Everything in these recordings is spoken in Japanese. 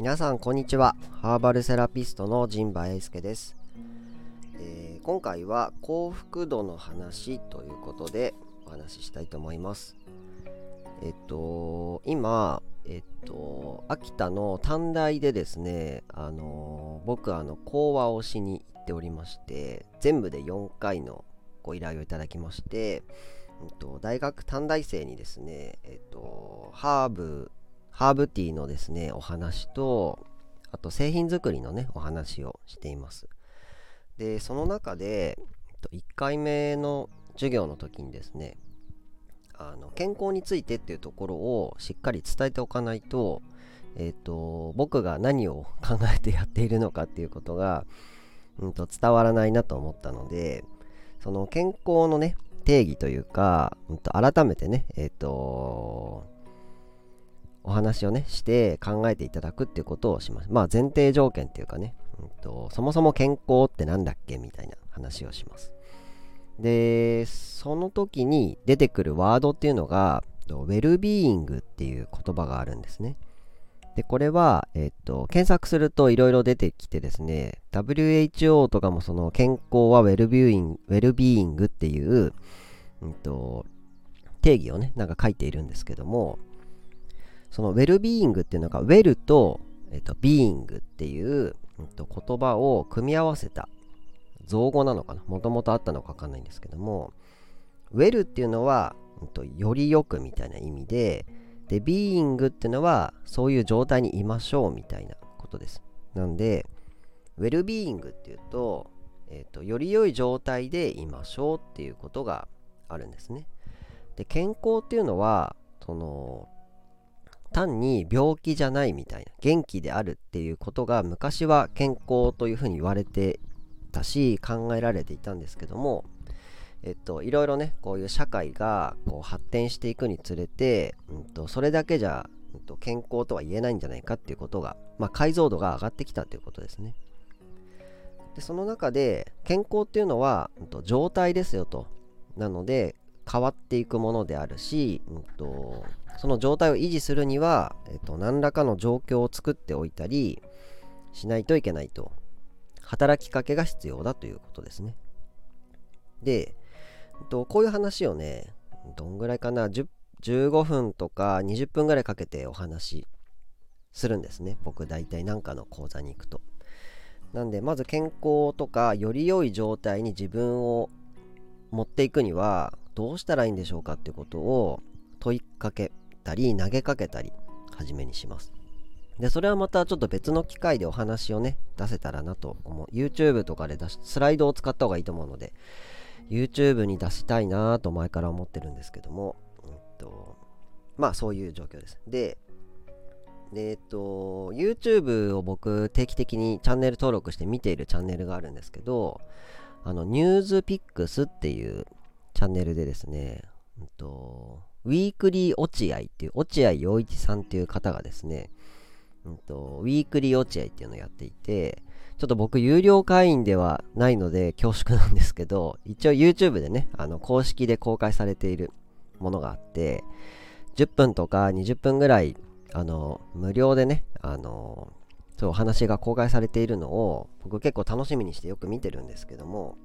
皆さんこんにちは。ハーバルセラピストの陣馬英介です、えー、今回は幸福度の話ということでお話ししたいと思います。えっと今えっと秋田の短大でですねあの僕あの講話をしに行っておりまして全部で4回のご依頼をいただきまして、えっと、大学短大生にですね、えっと、ハーブハーブティーのですね、お話と、あと製品作りのね、お話をしています。で、その中で、1回目の授業の時にですね、あの健康についてっていうところをしっかり伝えておかないと、えっ、ー、と、僕が何を考えてやっているのかっていうことが、うんと、伝わらないなと思ったので、その健康のね、定義というか、うんと、改めてね、えっ、ー、と、お話をねして考えていただくっていうことをします。まあ前提条件っていうかね、うんと、そもそも健康って何だっけみたいな話をします。でその時に出てくるワードっていうのがウェルビーイングっていう言葉があるんですね。でこれは、えっと、検索するといろいろ出てきてですね WHO とかもその健康はウェルビューイングウェルビーイングっていう、うんと定義をねなんか書いているんですけどもそのウェルビーイングっていうのがウェルと、えっと、ビーイングっていう、えっと、言葉を組み合わせた造語なのかな？もともとあったのかわかんないんですけどもウェルっていうのは、えっと、よりよくみたいな意味ででビーイングっていうのはそういう状態にいましょうみたいなことです。なんでウェルビーイングっていうと,、えっとより良い状態でいましょうっていうことがあるんですね。で健康っていうのはその単に病気じゃないみたいな元気であるっていうことが昔は健康というふうに言われてたし考えられていたんですけどもえっといろいろねこういう社会がこう発展していくにつれて、うんと、それだけじゃ、うんと、健康とは言えないんじゃないかっていうことが、まあ、解像度が上がってきたということですね。でその中で健康っていうのは、うんと、状態ですよと。なので変わっていくものであるし、うんとその状態を維持するには、えっと、何らかの状況を作っておいたりしないといけないと。働きかけが必要だということですね。で、えっと、こういう話をねどんぐらいかな15分とか20分ぐらいかけてお話するんですね。僕大体何かの講座に行くと。なんでまず健康とかより良い状態に自分を持っていくにはどうしたらいいんでしょうかっていうことを問いかけたり投げかけたり初めにします。でそれはまたちょっと別の機会でお話をね出せたらなと思う。YouTube とかで出しスライドを使った方がいいと思うので YouTube に出したいなと前から思ってるんですけども、うんと、まあそういう状況です。ででえっと YouTube を僕定期的にチャンネル登録して見ているチャンネルがあるんですけどあのニュースピックスっていうチャンネルでですね、うんとウィークリー落合っていう、落合陽一さんっていう方がですね、うんと、ウィークリー落合っていうのをやっていて、ちょっと僕有料会員ではないので恐縮なんですけど、一応 YouTube でね、あの公式で公開されているものがあって、10分とか20分ぐらい、あの、無料でね、あの、そうお話が公開されているのを僕結構楽しみにしてよく見てるんですけども、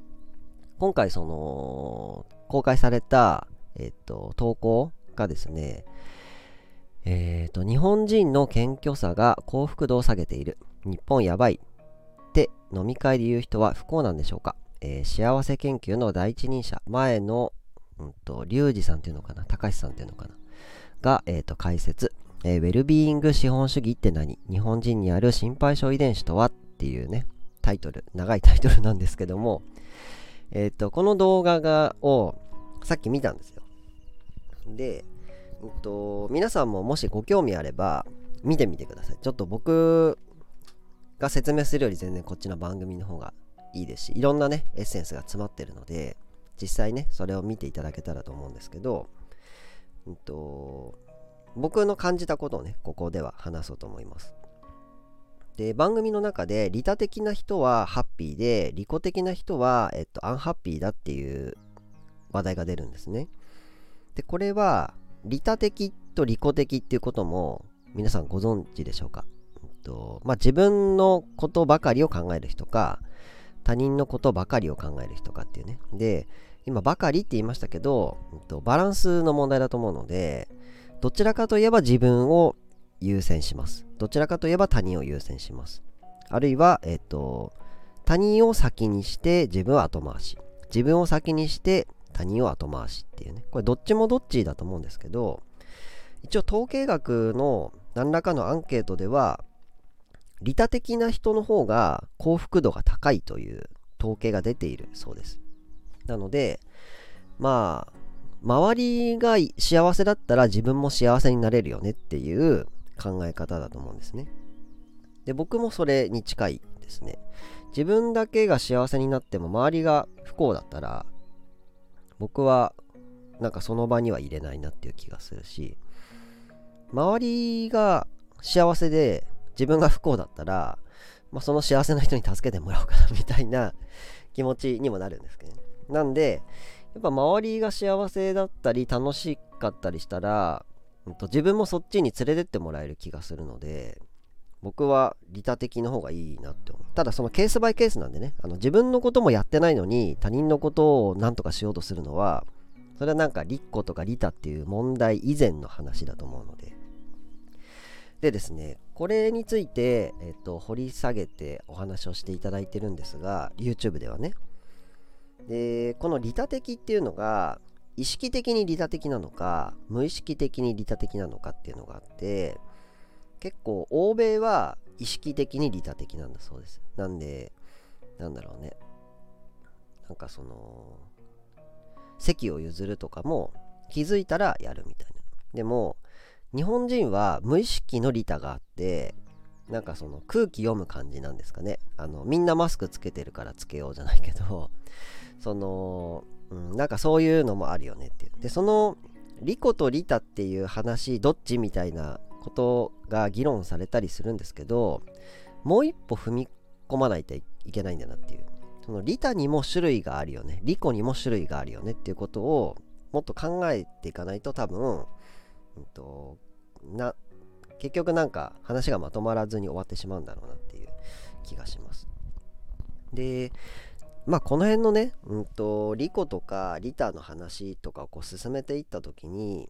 今回その公開されたえっと、投稿がですね、えっ、と、日本人の謙虚さが幸福度を下げている。日本やばい。って飲み会で言う人は不幸なんでしょうか、えー、幸せ研究の第一人者、前の、うんと、リュウジさんっていうのかな？高橋さんっていうのかな？が、えっ、と、解説。えー、ウェルビーイング資本主義って何？日本人にある心配性遺伝子とは？っていうね、タイトル、長いタイトルなんですけども、えっ、と、この動画が、をさっき見たんです。で、えっと、皆さんももしご興味あれば見てみてください。ちょっと僕が説明するより全然こっちの番組の方がいいですし、いろんなね、エッセンスが詰まってるので、実際ね、それを見ていただけたらと思うんですけど、えっと、僕の感じたことをね、ここでは話そうと思います。で、番組の中で、利他的な人はハッピーで、利己的な人は、えっと、アンハッピーだっていう話題が出るんですね。で、これは、利他的と利己的っていうことも皆さんご存知でしょうか？とまあ、自分のことばかりを考える人か他人のことばかりを考える人かっていうね。で今ばかりって言いましたけど、うんと、バランスの問題だと思うのでどちらかといえば自分を優先します。どちらかといえば他人を優先します。あるいは、えっと、他人を先にして自分は後回し。自分を先にして他人を後回しっていうね。これどっちもどっちだと思うんですけど一応統計学の何らかのアンケートでは利他的な人の方が幸福度が高いという統計が出ているそうです。なのでまあ周りが幸せだったら自分も幸せになれるよねっていう考え方だと思うんですね。で僕もそれに近いですね。自分だけが幸せになっても周りが不幸だったら僕はなんかその場には入れないなっていう気がするし周りが幸せで自分が不幸だったら、まあ、その幸せな人に助けてもらおうかなみたいな気持ちにもなるんですけど、ね、なんでやっぱ周りが幸せだったり楽しかったりしたら、ん、と自分もそっちに連れてってもらえる気がするので僕は利他的の方がいいなって思うただそのケースバイケースなんでねあの自分のこともやってないのに他人のことを何とかしようとするのはそれはなんか利己とか利他っていう問題以前の話だと思うのででですね、これについて、えっと、掘り下げてお話をしていただいてるんですが、YouTube ではね。で、この利他的っていうのが、意識的に利他的なのか、無意識的に利他的なのかっていうのがあって、結構、欧米は意識的に利他的なんだそうです。なんで、なんだろうね。なんかその、席を譲るとかも気づいたらやるみたいな。でも、日本人は無意識の利他があってなんかその空気読む感じなんですかねあのみんなマスクつけてるからつけようじゃないけど その、うん、なんかそういうのもあるよねっていうでその利己と利他っていう話どっちみたいなことが議論されたりするんですけどもう一歩踏み込まないといけないんだなっていうその利他にも種類があるよね利己にも種類があるよねっていうことをもっと考えていかないと多分、うんと、な結局なんか話がまとまらずに終わってしまうんだろうなっていう気がします。でまあこの辺のね、うんと、リコとかリタの話とかをこう進めていった時に、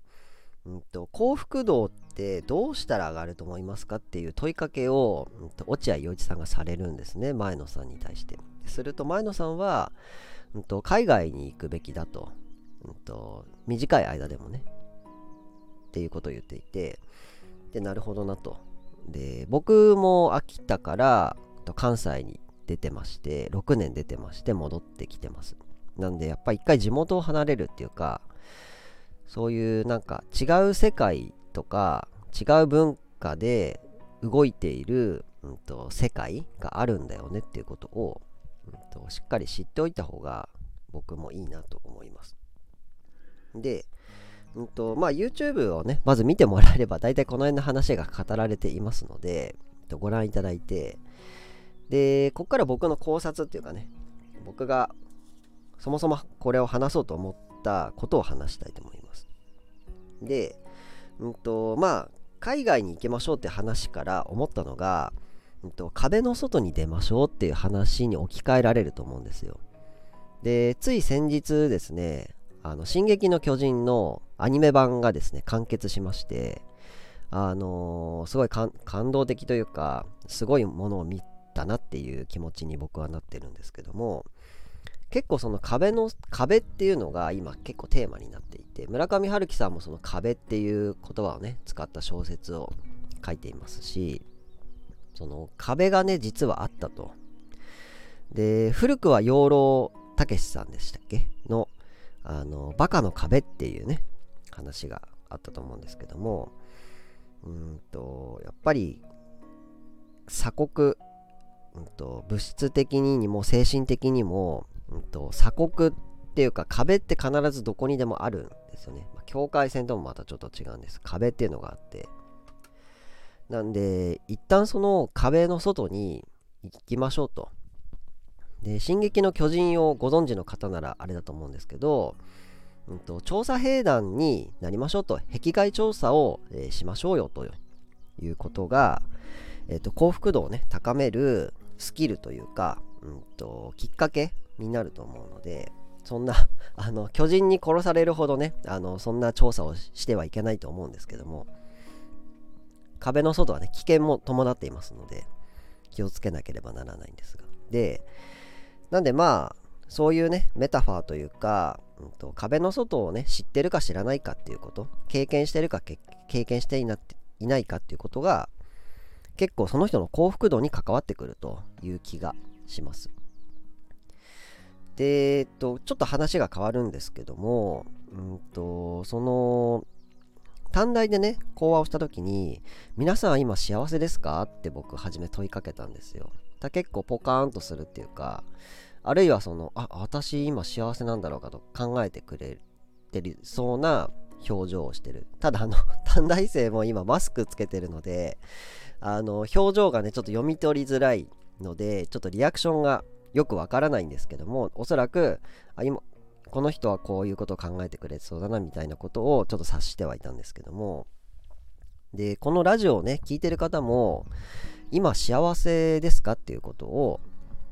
うんと、幸福度ってどうしたら上がると思いますかっていう問いかけを、うんと、落合陽一さんがされるんですね前野さんに対して。すると前野さんは、うん、と海外に行くべきだと,、うん、と短い間でもねっていうことを言っていてでなるほどなとで僕も秋田から関西に出てまして6年出てまして戻ってきてますなんでやっぱり一回地元を離れるっていうかそういうなんか違う世界とか違う文化で動いている、うんと、世界があるんだよねっていうことを、うんとしっかり知っておいた方が僕もいいなと思います。でうんとまあ、YouTube をね、まず見てもらえれば、大体この辺の話が語られていますので、ご覧いただいて、で、ここから僕の考察っていうかね、僕がそもそもこれを話そうと思ったことを話したいと思います。で、うんと、まあ、海外に行きましょうって話から思ったのが、うんと、壁の外に出ましょうっていう話に置き換えられると思うんですよ。で、つい先日ですね、あの、進撃の巨人のアニメ版がですね、完結しまして、あのー、すごい感動的というか、すごいものを見たなっていう気持ちに僕はなってるんですけども、結構その壁の、壁っていうのが今結構テーマになっていて、村上春樹さんもその壁っていう言葉をね、使った小説を書いていますし、その壁がね、実はあったと。で、古くは養老たけしさんでしたっけ？のあのバカの壁っていうね話があったと思うんですけどもうんとやっぱり鎖国、うんと、物質的にも精神的にも、うんと、鎖国っていうか壁って必ずどこにでもあるんですよね、まあ、境界線ともまたちょっと違うんです。壁っていうのがあって。なんで一旦その壁の外に行きましょうと。で、進撃の巨人をご存知の方ならあれだと思うんですけど、うんと、調査兵団になりましょうと、壁外調査を、えー、しましょうよということが、えーと、幸福度をね高めるスキルというか、うんと、きっかけになると思うのでそんな あの巨人に殺されるほどねあのそんな調査をしてはいけないと思うんですけども壁の外はね危険も伴っていますので気をつけなければならないんですが。でなんでまあそういうねメタファーというか、うんと、壁の外をね知ってるか知らないかっていうこと経験してるか経験していないかっていうことが結構その人の幸福度に関わってくるという気がします。で、えっと、ちょっと話が変わるんですけども、うんと、その、短大でね、講話をした時に、皆さん今幸せですか？って僕、初め問いかけたんですよ。だ結構ポカーンとするっていうか、あるいはその、あ、私今幸せなんだろうかと考えてくれてるそうな表情をしてる。ただ、あの、短大生も今マスクつけてるので、あの、表情がね、ちょっと読み取りづらいので、ちょっとリアクションがよくわからないんですけども、おそらく、あ今、この人はこういうことを考えてくれそうだなみたいなことをちょっと察してはいたんですけども、で、このラジオをね、聞いてる方も、今幸せですかっていうことを、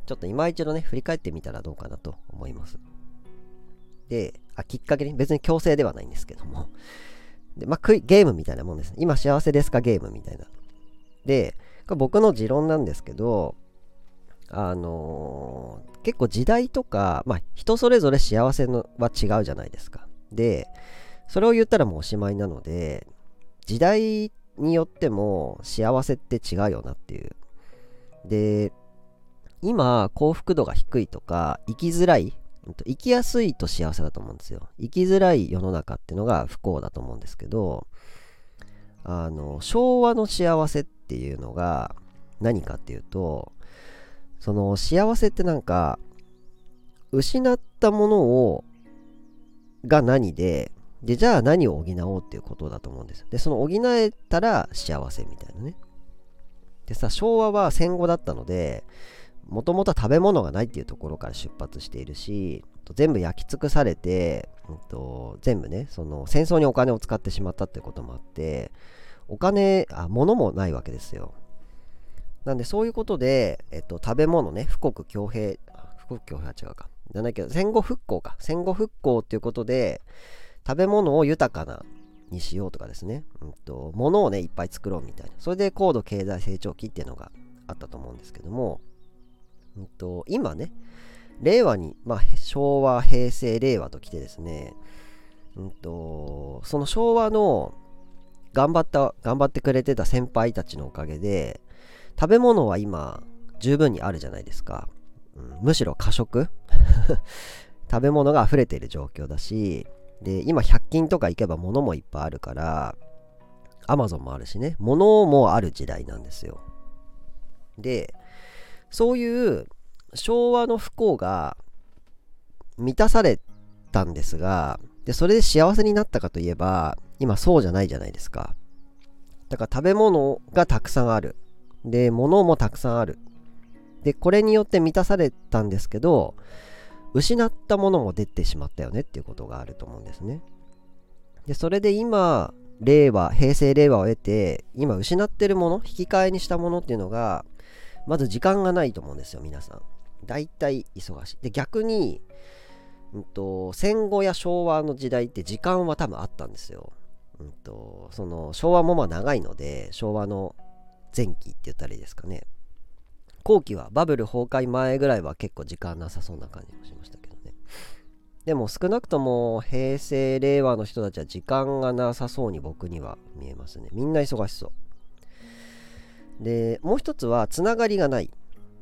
ちょっと今一度ね、振り返ってみたらどうかなと思います。で、あ、きっかけに、別に強制ではないんですけども、で、まあ、ゲームみたいなもんです。今幸せですかゲームみたいな。で、僕の持論なんですけど、あのー、結構時代とか、まあ、人それぞれ幸せのは違うじゃないですか。で、それを言ったらもうおしまいなので、時代によっても幸せって違うよなっていう。で、今、幸福度が低いとか、生きづらい、生きやすいと幸せだと思うんですよ。生きづらい世の中っていうのが不幸だと思うんですけど、あの、昭和の幸せっていうのが何かっていうと、その幸せってなんか、失ったものを、が何で、で、じゃあ何を補おうっていうことだと思うんですよ。で、その補えたら幸せみたいなね。でさ、昭和は戦後だったので、もともとは食べ物がないっていうところから出発しているし、全部焼き尽くされて、うんと、全部ね、その戦争にお金を使ってしまったってこともあって、お金、あ、物もないわけですよ。なんでそういうことで、えっと、食べ物ね、富国強兵、富国強兵は違うか。じゃないけど、戦後復興か。戦後復興っていうことで、食べ物を豊かなにしようとかですね、うんと、物をね、いっぱい作ろうみたいな。それで高度経済成長期っていうのがあったと思うんですけども、うんと、今ね、令和に、まあ、昭和、平成、令和と来てですね、うんと、その昭和の頑張った、頑張ってくれてた先輩たちのおかげで、食べ物は今、十分にあるじゃないですか。うん、むしろ過食？食べ物が溢れている状況だし、で、今100均とか行けば物もいっぱいあるから、アマゾンもあるしね、物もある時代なんですよ。で、そういう昭和の不幸が満たされたんですが、で、それで幸せになったかといえば、今そうじゃないじゃないですか。だから食べ物がたくさんある。で、物もたくさんある。で、これによって満たされたんですけど、失ったものも出てしまったよねっていうことがあると思うんですね。で、それで今、令和、平成令和を得て、今失ってるもの、引き換えにしたものっていうのが、まず時間がないと思うんですよ、皆さん。大体忙しい。で、逆に、うんと、戦後や昭和の時代って時間は多分あったんですよ。うんと、その昭和もまあ長いので、昭和の前期って言ったらいいですかね。後期はバブル崩壊前ぐらいは結構時間なさそうな感じもしましたけどね。でも少なくとも平成、令和の人たちは時間がなさそうに僕には見えますね。みんな忙しそう。で、もう一つはつながりがない。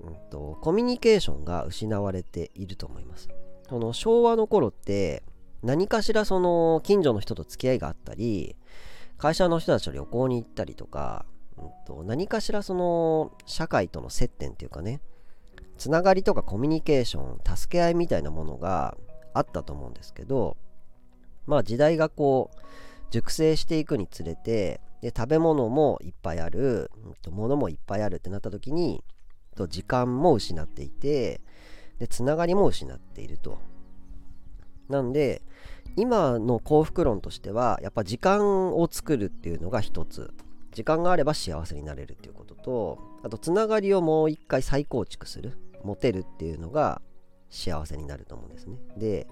うんと、コミュニケーションが失われていると思います。その昭和の頃って何かしらその近所の人と付き合いがあったり会社の人たちと旅行に行ったりとか、と何かしらその社会との接点っていうかねつながりとかコミュニケーション助け合いみたいなものがあったと思うんですけどまあ時代がこう熟成していくにつれてで食べ物もいっぱいある、物もいっぱいあるってなった時に時間も失っていてでつながりも失っていると。なんで今の幸福論としてはやっぱ時間を作るっていうのが一つ。時間があれば幸せになれるっていうこととあとつながりをもう一回再構築する持てるっていうのが幸せになると思うんですね。で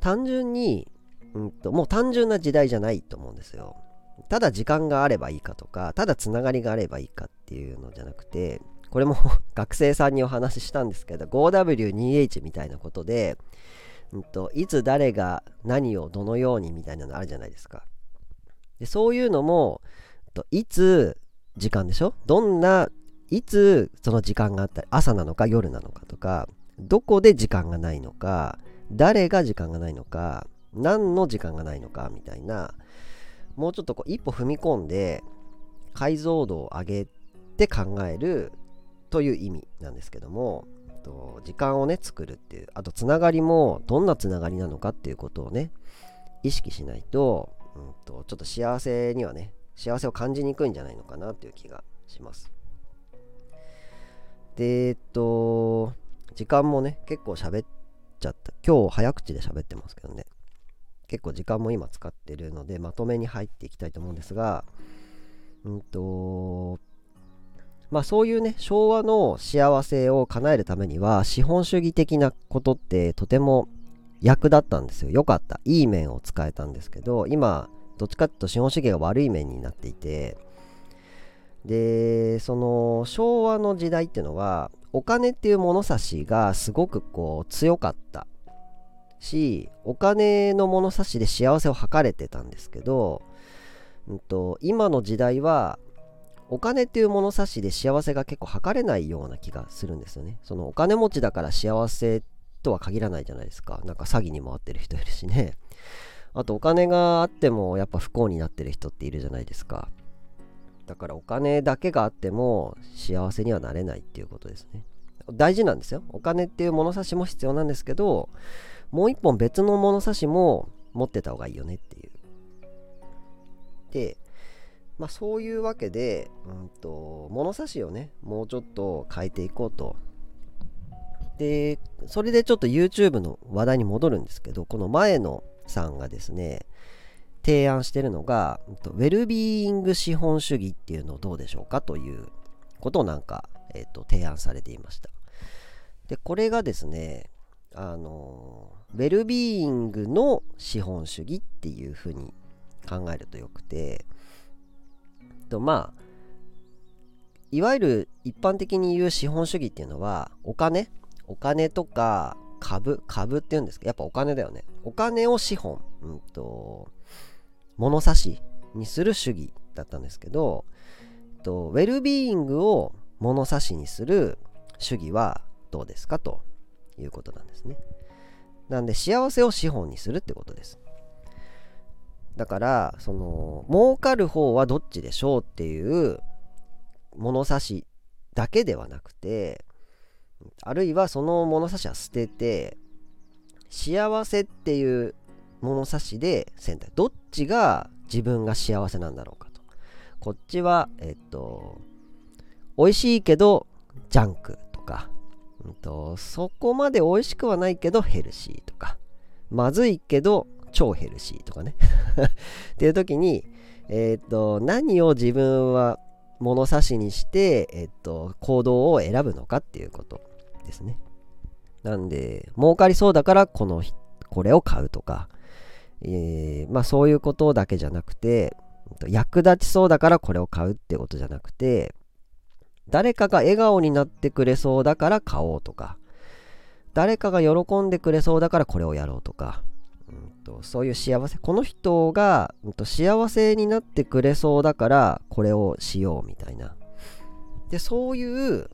単純に、うんと、もう単純な時代じゃないと思うんですよ。ただ時間があればいいかとかただつながりがあればいいかっていうのじゃなくてこれも 学生さんにお話ししたんですけど 5W2H みたいなことで、うんと、いつ誰が何をどのようにみたいなのあるじゃないですか。でそういうのもといつ時間でしょ？どんないつその時間があったり朝なのか夜なのかとかどこで時間がないのか誰が時間がないのか何の時間がないのかみたいなもうちょっとこう一歩踏み込んで解像度を上げて考えるという意味なんですけども時間をね作るっていうあとつながりもどんなつながりなのかっていうことをね意識しないと,、うんと、ちょっと幸せにはね幸せを感じにくいんじゃないのかなっていう気がします。でえっと時間もね結構喋っちゃった。今日早口で喋ってますけどね。結構時間も今使ってるのでまとめに入っていきたいと思うんですがうんとまあそういうね昭和の幸せを叶えるためには資本主義的なことってとても役立ったんですよ。良かった。いい面を使えたんですけど今どっちかっていうと資本主義が悪い面になっていてでその昭和の時代っていうのはお金っていう物差しがすごくこう強かったしお金の物差しで幸せを図れてたんですけど、うんと、今の時代はお金っていう物差しで幸せが結構測れないような気がするんですよね。そのお金持ちだから幸せとは限らないじゃないですか。なんか詐欺に回ってる人いるしね。あとお金があってもやっぱ不幸になってる人っているじゃないですか。だからお金だけがあっても幸せにはなれないっていうことですね。大事なんですよ。お金っていう物差しも必要なんですけど、もう一本別の物差しも持ってた方がいいよねっていう。で、まあそういうわけで、うんと、物差しをね、もうちょっと変えていこうと。で、それでちょっと YouTube の話題に戻るんですけど、この前のさんがですね、提案してるのが、ウェルビーイング資本主義っていうのをどうでしょうかということをなんか、えっ、と、提案されていました。で、これがですね、あの、ウェルビーイングの資本主義っていうふうに考えるとよくて、とまあ、いわゆる一般的に言う資本主義っていうのは、お金？お金とか株株っていうんですけど、やっぱお金だよね。お金を資本、うんと、物差しにする主義だったんですけど、とウェルビーイングを物差しにする主義はどうですかということなんですね。なんで幸せを資本にするってことです。だからその儲かる方はどっちでしょうっていう物差しだけではなくてあるいはその物差しは捨てて幸せっていう物差しで選択。どっちが自分が幸せなんだろうかと。こっちはえっと美味しいけどジャンクとか、うんと、そこまで美味しくはないけどヘルシーとか。まずいけど超ヘルシーとかね。っていう時にえっと何を自分は物差しにして、えっと、行動を選ぶのかっていうことですね。なんで、儲かりそうだからこの、これを買うとか、えー、まあそういうことだけじゃなくて、役立ちそうだからこれを買うってことじゃなくて、誰かが笑顔になってくれそうだから買おうとか、誰かが喜んでくれそうだからこれをやろうとか、うんと、そういう幸せ、この人が、うんと、幸せになってくれそうだからこれをしようみたいな。で、そういう、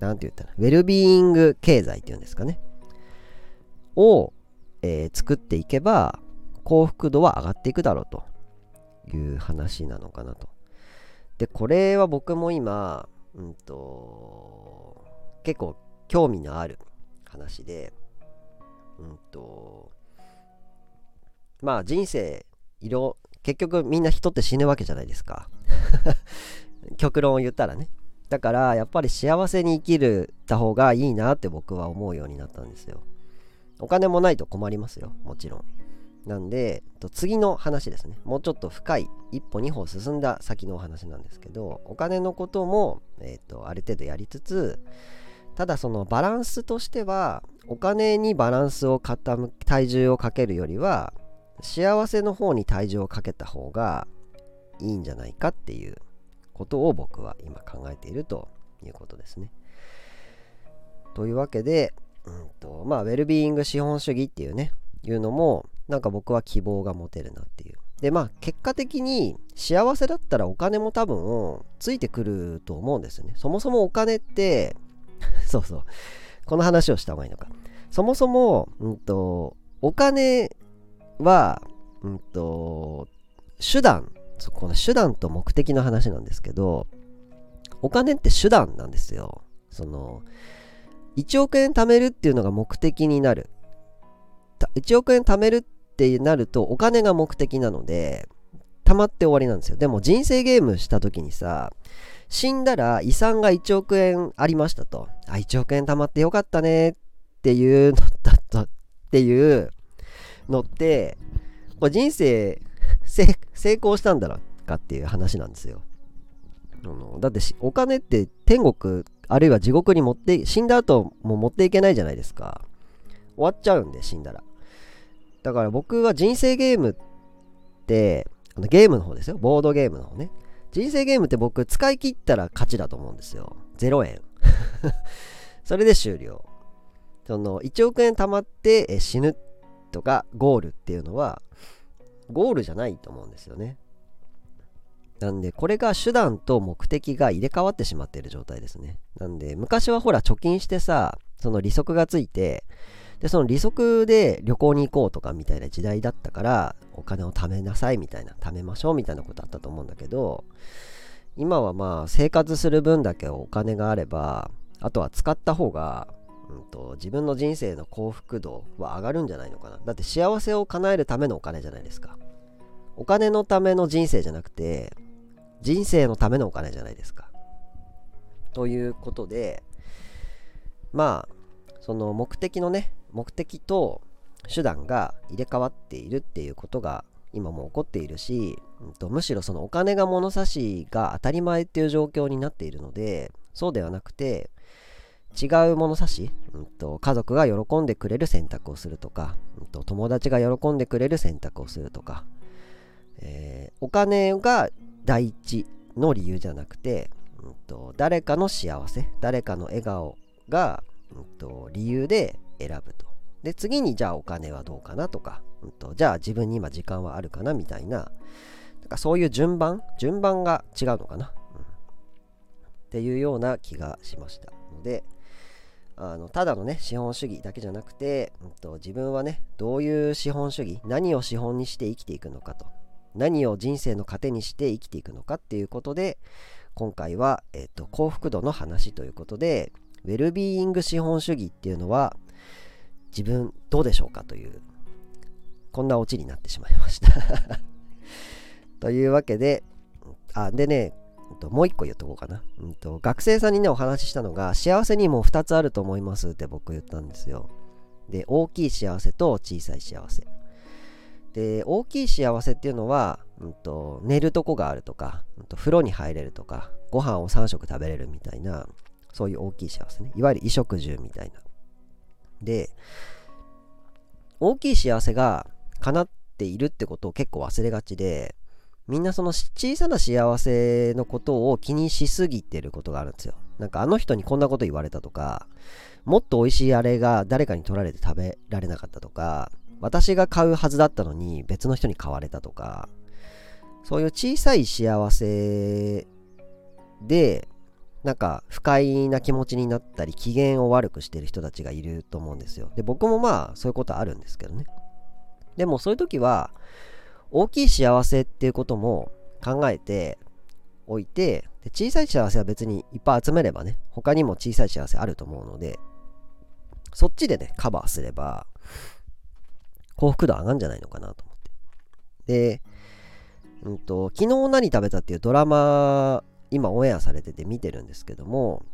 なんて言ったら、ウェルビーイング経済っていうんですかね。をえー、作っていけば幸福度は上がっていくだろうという話なのかなと。で、これは僕も今、うんと、結構興味のある話で、うんと、まあ人生、色、結局みんな人って死ぬわけじゃないですか。極論を言ったらね。だからやっぱり幸せに生きるた方がいいなって僕は思うようになったんですよ。お金もないと困りますよもちろんなんで、次の話ですね。もうちょっと深い、一歩二歩進んだ先のお話なんですけど、お金のことも、えーと、ある程度やりつつ、ただそのバランスとしては、お金にバランスを傾体重をかけるよりは、幸せの方に体重をかけた方がいいんじゃないかっていうことを僕は今考えているということですね。というわけで、うんとまあ、ウェルビーイング資本主義っていうね、いうのも、なんか僕は希望が持てるなっていう。で、まあ、結果的に幸せだったらお金も多分ついてくると思うんですよね。そもそもお金って そうそう、この話をした方がいいのか。そもそも、うんと、お金は、うんと、手段、この手段と目的の話なんですけど、お金って手段なんですよ。その、1億円貯めるっていうのが目的になる。1億円貯めるってなるとお金が目的なので、貯まって終わりなんですよ。でも人生ゲームした時にさ、死んだら遺産が1億円ありましたと。あ、1億円貯まってよかったねっていうのだったっていうのって、こ人生成功したんだろうかっていう話なんですよ。だってお金って天国あるいは地獄に持って死んだ後も持っていけないじゃないですか終わっちゃうんで死んだらだから僕は人生ゲームってゲームの方ですよボードゲームの方ね人生ゲームって僕使い切ったら勝ちだと思うんですよ。0円。それで終了。その1億円貯まって死ぬとかゴールっていうのはゴールじゃないと思うんですよね。なんで、これが手段と目的が入れ替わってしまっている状態ですね。なんで、昔はほら、貯金してさ、その利息がついて、で、その利息で旅行に行こうとかみたいな時代だったから、お金を貯めなさいみたいな、貯めましょうみたいなことあったと思うんだけど、今はまあ、生活する分だけお金があれば、あとは使った方が、うんと、自分の人生の幸福度は上がるんじゃないのかな。だって幸せを叶えるためのお金じゃないですか。お金のための人生じゃなくて、人生のためのお金じゃないですか。ということで、まあ、その目的のね、目的と手段が入れ替わっているっていうことが今も起こっているし、うんと、むしろそのお金が物差しが当たり前っていう状況になっているので、そうではなくて、違う物差し、うんと、家族が喜んでくれる選択をするとか、うんと、友達が喜んでくれる選択をするとか、えー、お金が第一の理由じゃなくて、うんと、誰かの幸せ誰かの笑顔が、うんと、理由で選ぶと。で次にじゃあお金はどうかなとか、うんと、じゃあ自分に今時間はあるかなみたいななんかそういう順番順番が違うのかな、うん、っていうような気がしました。のであのただのね資本主義だけじゃなくて、うんと自分はねどういう資本主義何を資本にして生きていくのかと何を人生の糧にして生きていくのかっていうことで今回は、えーと、幸福度の話ということでウェルビーイング資本主義っていうのは自分どうでしょうかというこんなオチになってしまいました。というわけであでねもう一個言っとこうかな、うんと、学生さんにねお話ししたのが幸せにも2つあると思いますって僕言ったんですよ。で大きい幸せと小さい幸せ。で大きい幸せっていうのは、うんと、寝るとこがあるとか、うんと、風呂に入れるとかご飯を3食食べれるみたいなそういう大きい幸せね。いわゆる衣食住みたいな。で大きい幸せが叶っているってことを結構忘れがちでみんなその小さな幸せのことを気にしすぎてることがあるんですよ。なんかあの人にこんなこと言われたとかもっと美味しいあれが誰かに取られて食べられなかったとか私が買うはずだったのに別の人に買われたとかそういう小さい幸せでなんか不快な気持ちになったり機嫌を悪くしてる人たちがいると思うんですよで僕もまあそういうことあるんですけどねでもそういう時は大きい幸せっていうことも考えておいてで小さい幸せは別にいっぱい集めればね他にも小さい幸せあると思うのでそっちでねカバーすれば幸福度上がるんじゃないのかなと思って。で、うんと、昨日何食べたっていうドラマ、今オンエアされてて見てるんですけども、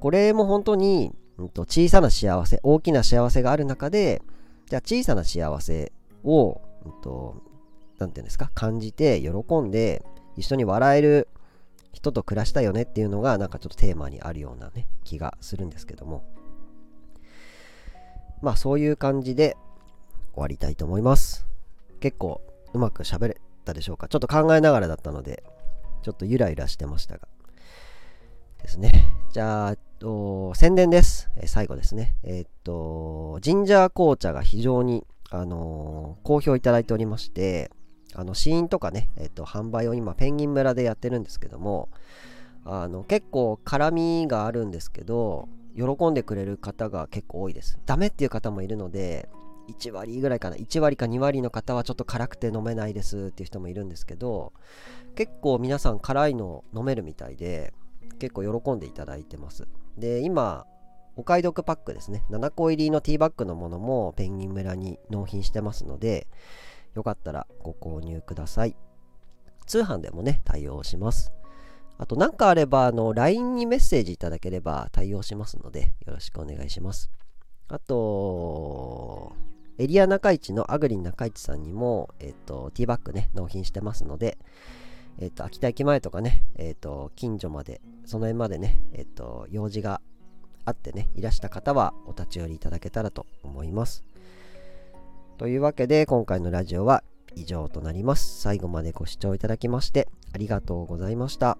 これも本当に、うんと、小さな幸せ、大きな幸せがある中で、じゃあ小さな幸せを、うんと、なんていうんですか、感じて、喜んで、一緒に笑える人と暮らしたよねっていうのが、なんかちょっとテーマにあるようなね、気がするんですけども。まあ、そういう感じで終わりたいと思います。結構、うまく喋れたでしょうか？ちょっと考えながらだったので、ちょっとゆらゆらしてましたが。ですね。じゃあ、と宣伝です。え最後ですね。えー、っと、ジンジャー紅茶が非常に、あのー、好評いただいておりまして、あの、試飲とかね、えっと、販売を今、ペンギン村でやってるんですけども、あの、結構辛みがあるんですけど、喜んでくれる方が結構多いです。ダメっていう方もいるので、1割ぐらいかな、1割か2割の方はちょっと辛くて飲めないですっていう人もいるんですけど、結構皆さん辛いの飲めるみたいで、結構喜んでいただいてます。で、今、お買い得パックですね。7個入りのティーバッグのものもペンギン村に納品してますので、よかったらご購入ください。通販でもね、対応します。あと何かあれば、あの、LINE にメッセージいただければ対応しますので、よろしくお願いします。あと、エリア中市のアグリン中市さんにも、えっ、と、ティーバッグね、納品してますので、えっ、と、秋田駅前とかね、えっ、と、近所まで、その辺までね、えっ、と、用事があってね、いらした方はお立ち寄りいただけたらと思います。というわけで、今回のラジオは以上となります。最後までご視聴いただきましてありがとうございました。